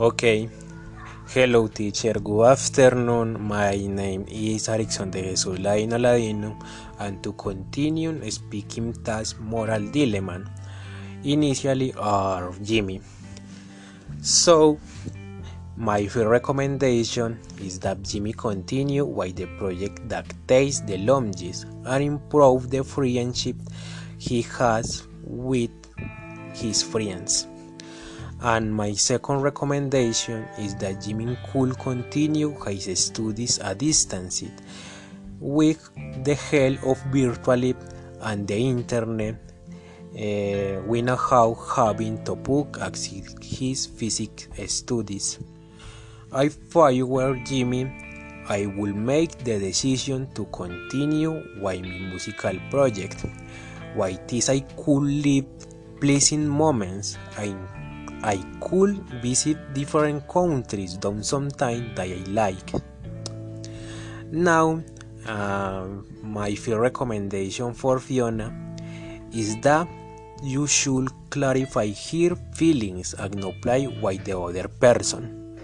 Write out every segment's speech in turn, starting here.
Okay. Hello, teacher. Good afternoon. My name is Erickson de Jesus Laino Ladino, and to continue speaking task moral dilemma, initially are Jimmy. So, my first recommendation is that Jimmy continue with the project that takes the longest and improve the friendship he has with his friends. And my second recommendation is that Jimmy could continue his studies at distance with the help of virtually and the internet. Uh, we know how having to book his physical studies. I were Jimmy, I will make the decision to continue my musical project. While this I could live pleasing moments, I I could visit different countries down time that I like. Now, uh, my recommendation for Fiona is that you should clarify her feelings and not play with the other person.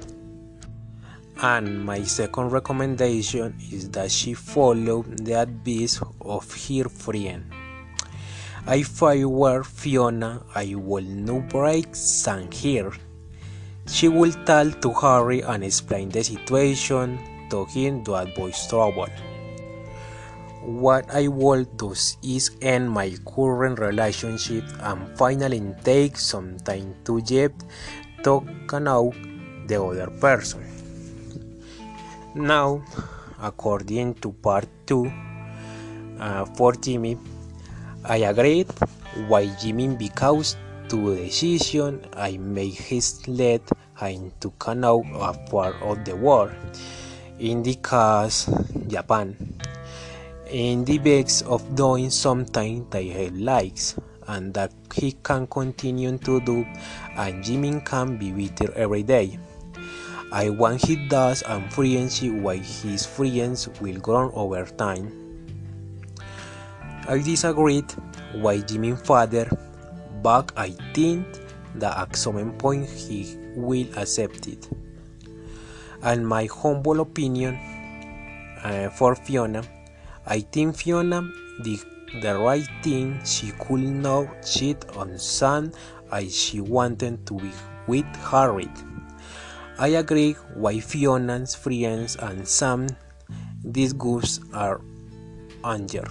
And my second recommendation is that she follow the advice of her friend. If I were Fiona, I would not break Sam here. She will tell to Harry and explain the situation to him to avoid trouble. What I would do is end my current relationship and finally take some time to get to know the other person. Now, according to part 2, uh, for Jimmy, I agreed Jimmy because to the decision I made his led him to know a part of the world, in the case Japan, in the bags of doing something that he likes and that he can continue to do and Jimmy can be better every day. I want he does and friendship with his friends will grow over time. I disagreed with Jimmy's father, but I think that at some point he will accept it. And my humble opinion uh, for Fiona, I think Fiona did the right thing. She could not cheat on Sam as she wanted to be with Harry. I agree with Fiona's friends and Sam. These are anger.